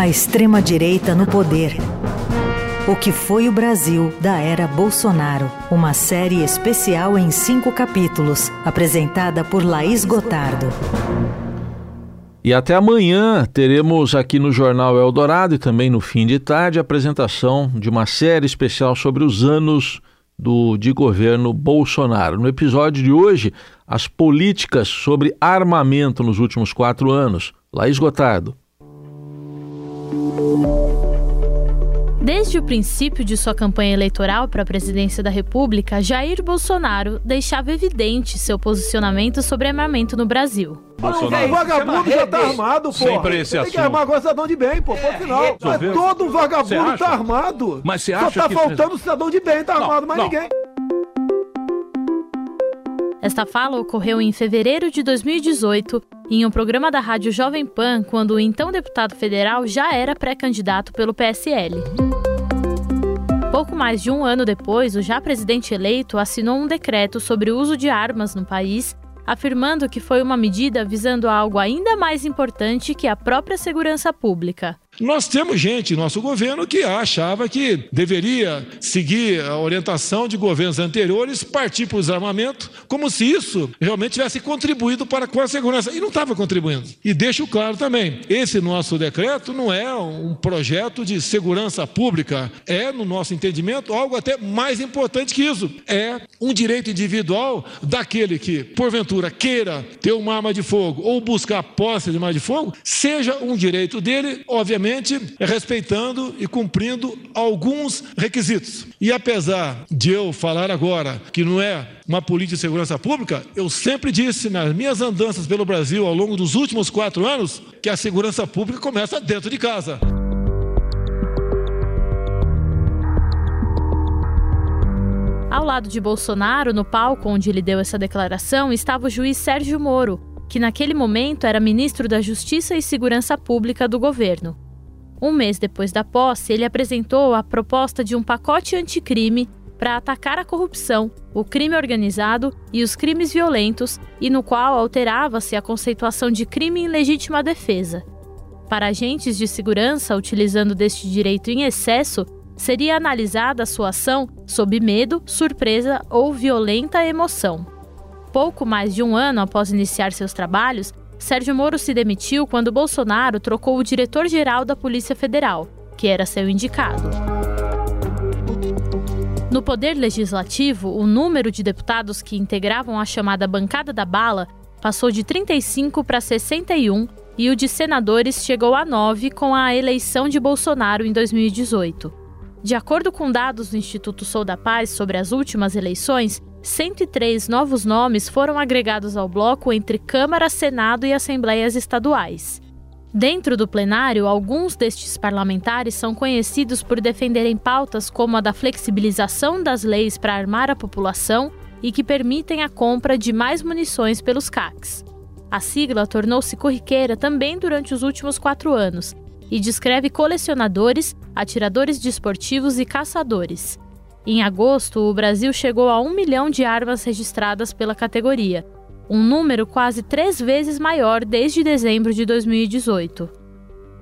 A extrema-direita no poder. O que foi o Brasil da era Bolsonaro. Uma série especial em cinco capítulos, apresentada por Laís Gotardo. E até amanhã teremos aqui no Jornal Eldorado e também no fim de tarde a apresentação de uma série especial sobre os anos do, de governo Bolsonaro. No episódio de hoje, as políticas sobre armamento nos últimos quatro anos. Laís Gotardo. Desde o princípio de sua campanha eleitoral para a presidência da República, Jair Bolsonaro deixava evidente seu posicionamento sobre armamento no Brasil. Bolsonaro. O vagabundo já tá armado, pô. Sempre esse Tem assunto. que armar agora cidadão de bem, pô. Ponto final. Mas resolveu. todo vagabundo tá armado. Mas você Só acha tá que- faltando cidadão de bem, tá Não, armado, mais não. ninguém. Esta fala ocorreu em fevereiro de 2018, em um programa da Rádio Jovem Pan, quando o então deputado federal já era pré-candidato pelo PSL. Pouco mais de um ano depois, o já presidente eleito assinou um decreto sobre o uso de armas no país, afirmando que foi uma medida visando algo ainda mais importante que a própria segurança pública. Nós temos gente nosso governo que achava que deveria seguir a orientação de governos anteriores, partir para o desarmamento, como se isso realmente tivesse contribuído para com a segurança. E não estava contribuindo. E deixo claro também: esse nosso decreto não é um projeto de segurança pública, é, no nosso entendimento, algo até mais importante que isso. É um direito individual daquele que, porventura, queira ter uma arma de fogo ou buscar posse de arma de fogo, seja um direito dele, obviamente, respeitando e cumprindo alguns requisitos. E apesar de eu falar agora que não é uma política de segurança pública, eu sempre disse nas minhas andanças pelo Brasil ao longo dos últimos quatro anos que a segurança pública começa dentro de casa. Ao lado de Bolsonaro, no palco onde ele deu essa declaração, estava o juiz Sérgio Moro, que naquele momento era ministro da Justiça e Segurança Pública do governo. Um mês depois da posse, ele apresentou a proposta de um pacote anticrime para atacar a corrupção, o crime organizado e os crimes violentos, e no qual alterava-se a conceituação de crime em legítima defesa. Para agentes de segurança utilizando deste direito em excesso, seria analisada a sua ação sob medo, surpresa ou violenta emoção. Pouco mais de um ano após iniciar seus trabalhos, Sérgio Moro se demitiu quando Bolsonaro trocou o diretor-geral da Polícia Federal, que era seu indicado. No Poder Legislativo, o número de deputados que integravam a chamada Bancada da Bala passou de 35 para 61 e o de senadores chegou a 9 com a eleição de Bolsonaro em 2018. De acordo com dados do Instituto Sou da Paz sobre as últimas eleições, 103 novos nomes foram agregados ao bloco entre Câmara, Senado e Assembleias Estaduais. Dentro do plenário, alguns destes parlamentares são conhecidos por defenderem pautas como a da flexibilização das leis para armar a população e que permitem a compra de mais munições pelos CACs. A sigla tornou-se corriqueira também durante os últimos quatro anos e descreve colecionadores, atiradores desportivos e caçadores. Em agosto, o Brasil chegou a um milhão de armas registradas pela categoria, um número quase três vezes maior desde dezembro de 2018.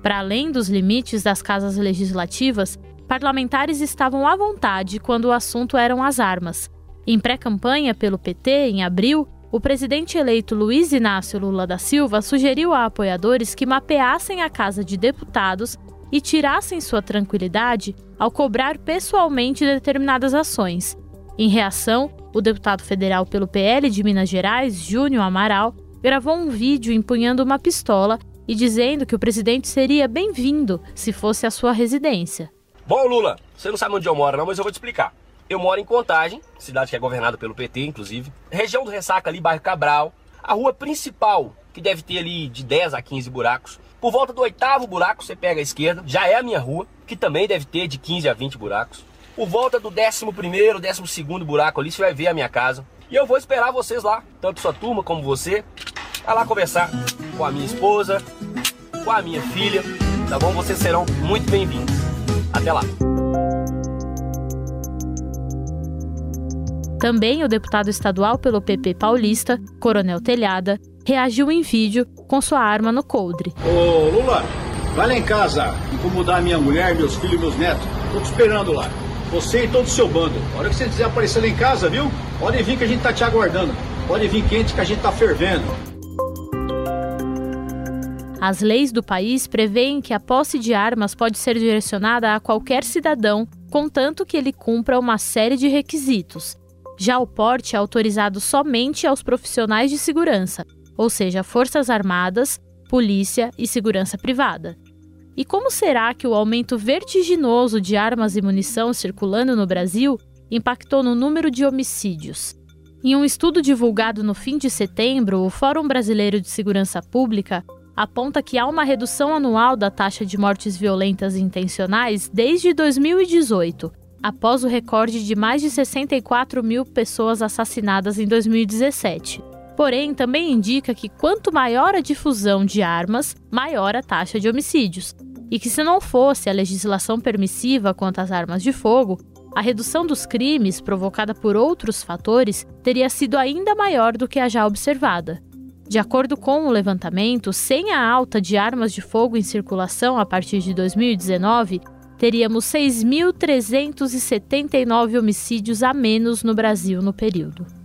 Para além dos limites das casas legislativas, parlamentares estavam à vontade quando o assunto eram as armas. Em pré-campanha pelo PT, em abril, o presidente eleito Luiz Inácio Lula da Silva sugeriu a apoiadores que mapeassem a Casa de Deputados e tirassem sua tranquilidade ao cobrar pessoalmente determinadas ações. Em reação, o deputado federal pelo PL de Minas Gerais, Júnior Amaral, gravou um vídeo empunhando uma pistola e dizendo que o presidente seria bem-vindo se fosse a sua residência. Bom, Lula, você não sabe onde eu moro, não, mas eu vou te explicar. Eu moro em Contagem, cidade que é governada pelo PT, inclusive. Região do Ressaca ali, bairro Cabral. A rua principal, que deve ter ali de 10 a 15 buracos. Por volta do oitavo buraco, você pega a esquerda, já é a minha rua, que também deve ter de 15 a 20 buracos. Por volta do décimo primeiro, décimo segundo buraco ali, você vai ver a minha casa. E eu vou esperar vocês lá, tanto sua turma como você, vai lá conversar com a minha esposa, com a minha filha, tá bom? Vocês serão muito bem-vindos. Até lá. Também o deputado estadual pelo PP paulista, Coronel Telhada, reagiu em vídeo com sua arma no coldre. Ô, Lula, Vai lá em casa, incomodar minha mulher, meus filhos e meus netos. Tô te esperando lá. Você e todo o seu bando. A hora que você quiser aparecer lá em casa, viu? Pode vir que a gente tá te aguardando. Pode vir quente que a gente tá fervendo. As leis do país prevêem que a posse de armas pode ser direcionada a qualquer cidadão, contanto que ele cumpra uma série de requisitos. Já o porte é autorizado somente aos profissionais de segurança, ou seja, Forças Armadas, Polícia e Segurança Privada. E como será que o aumento vertiginoso de armas e munição circulando no Brasil impactou no número de homicídios? Em um estudo divulgado no fim de setembro, o Fórum Brasileiro de Segurança Pública aponta que há uma redução anual da taxa de mortes violentas intencionais desde 2018, após o recorde de mais de 64 mil pessoas assassinadas em 2017. Porém, também indica que quanto maior a difusão de armas, maior a taxa de homicídios. E que se não fosse a legislação permissiva quanto às armas de fogo, a redução dos crimes provocada por outros fatores teria sido ainda maior do que a já observada. De acordo com o levantamento, sem a alta de armas de fogo em circulação a partir de 2019, teríamos 6.379 homicídios a menos no Brasil no período.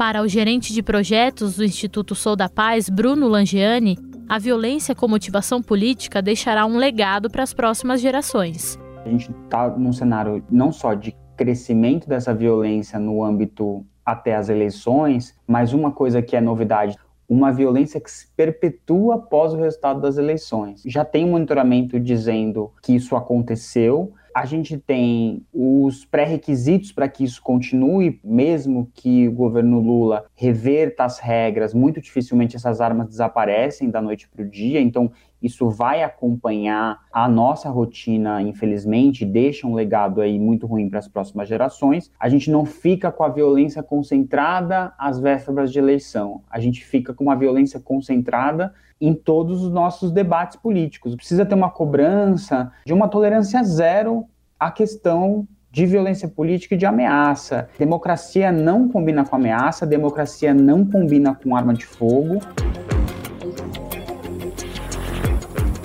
Para o gerente de projetos do Instituto Sou da Paz, Bruno Langiani, a violência com motivação política deixará um legado para as próximas gerações. A gente está num cenário não só de crescimento dessa violência no âmbito até as eleições, mas uma coisa que é novidade, uma violência que se perpetua após o resultado das eleições. Já tem monitoramento dizendo que isso aconteceu. A gente tem os pré-requisitos para que isso continue, mesmo que o governo Lula reverta as regras, muito dificilmente essas armas desaparecem da noite para o dia. Então, isso vai acompanhar a nossa rotina, infelizmente, deixa um legado aí muito ruim para as próximas gerações. A gente não fica com a violência concentrada às vésperas de eleição. A gente fica com uma violência concentrada em todos os nossos debates políticos. Precisa ter uma cobrança de uma tolerância zero à questão de violência política e de ameaça. Democracia não combina com ameaça, democracia não combina com arma de fogo.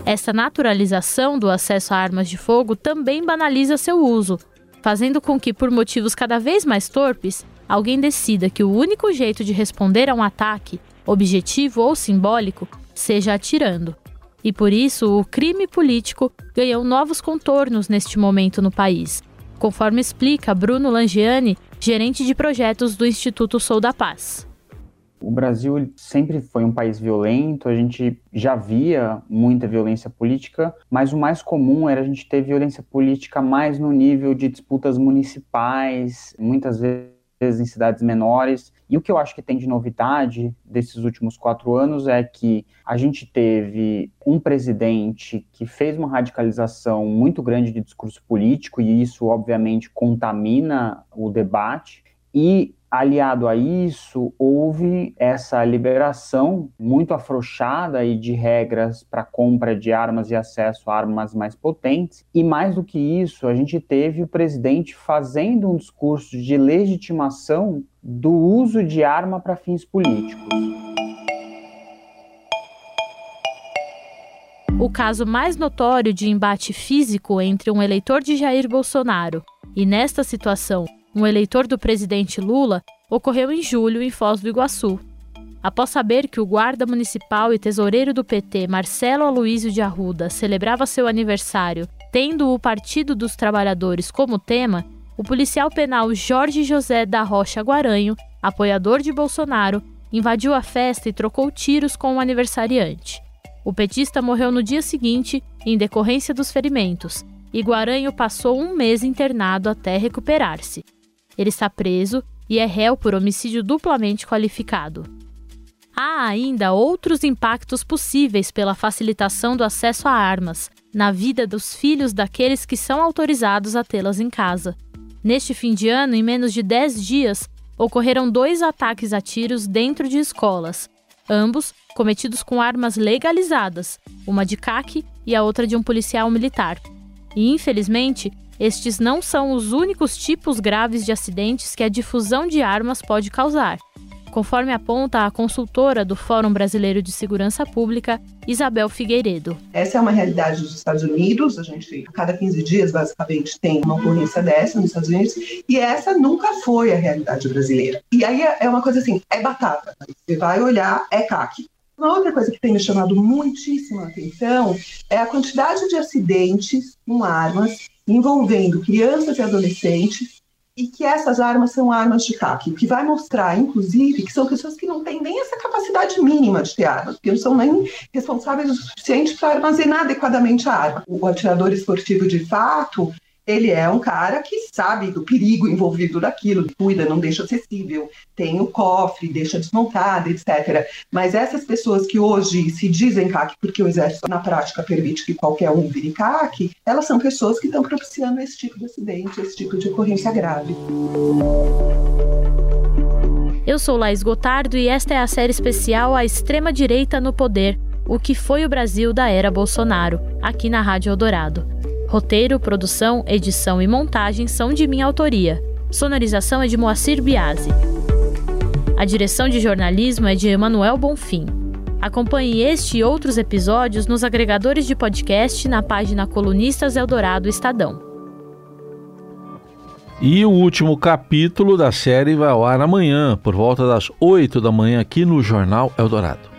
Essa naturalização do acesso a armas de fogo também banaliza seu uso, fazendo com que, por motivos cada vez mais torpes, alguém decida que o único jeito de responder a um ataque, objetivo ou simbólico, seja atirando. E por isso, o crime político ganhou novos contornos neste momento no país, conforme explica Bruno Langiani, gerente de projetos do Instituto Sou da Paz. O Brasil sempre foi um país violento, a gente já via muita violência política, mas o mais comum era a gente ter violência política mais no nível de disputas municipais, muitas vezes em cidades menores. E o que eu acho que tem de novidade desses últimos quatro anos é que a gente teve um presidente que fez uma radicalização muito grande de discurso político, e isso, obviamente, contamina o debate. E aliado a isso, houve essa liberação muito afrouxada e de regras para compra de armas e acesso a armas mais potentes. E mais do que isso, a gente teve o presidente fazendo um discurso de legitimação do uso de arma para fins políticos. O caso mais notório de embate físico entre um eleitor de Jair Bolsonaro e, nesta situação, um eleitor do presidente Lula, ocorreu em julho em Foz do Iguaçu. Após saber que o guarda municipal e tesoureiro do PT, Marcelo Aloísio de Arruda, celebrava seu aniversário tendo o Partido dos Trabalhadores como tema, o policial penal Jorge José da Rocha Guaranho, apoiador de Bolsonaro, invadiu a festa e trocou tiros com o aniversariante. O petista morreu no dia seguinte, em decorrência dos ferimentos, e Guaranho passou um mês internado até recuperar-se. Ele está preso e é réu por homicídio duplamente qualificado. Há ainda outros impactos possíveis pela facilitação do acesso a armas na vida dos filhos daqueles que são autorizados a tê-las em casa. Neste fim de ano, em menos de 10 dias, ocorreram dois ataques a tiros dentro de escolas, ambos cometidos com armas legalizadas, uma de CAC e a outra de um policial militar. E, infelizmente, estes não são os únicos tipos graves de acidentes que a difusão de armas pode causar. conforme aponta a consultora do Fórum Brasileiro de Segurança Pública, Isabel Figueiredo. Essa é uma realidade dos Estados Unidos, a gente a cada 15 dias basicamente tem uma ocorrência dessa nos Estados Unidos, e essa nunca foi a realidade brasileira. E aí é uma coisa assim, é batata, você vai olhar, é CAC. Uma outra coisa que tem me chamado muitíssima atenção é a quantidade de acidentes com armas envolvendo crianças e adolescentes e que essas armas são armas de CAC, o que vai mostrar, inclusive, que são pessoas que não têm nem essa capacidade mínima de ter armas, porque não são nem responsáveis o suficiente para armazenar adequadamente a arma. O atirador esportivo, de fato, ele é um cara que sabe do perigo envolvido daquilo, cuida, não deixa acessível, tem o cofre, deixa desmontado, etc. Mas essas pessoas que hoje se dizem CAC porque o exército na prática permite que qualquer um vire CAC, elas são pessoas que estão propiciando esse tipo de acidente, esse tipo de ocorrência grave. Eu sou Laís Gotardo e esta é a série especial A Extrema Direita no Poder, o que foi o Brasil da era Bolsonaro, aqui na Rádio Eldorado. Roteiro, produção, edição e montagem são de minha autoria. Sonorização é de Moacir Biasi. A direção de jornalismo é de Emanuel Bonfim. Acompanhe este e outros episódios nos agregadores de podcast na página Colunistas Eldorado Estadão. E o último capítulo da série vai ao ar amanhã, por volta das 8 da manhã, aqui no Jornal Eldorado.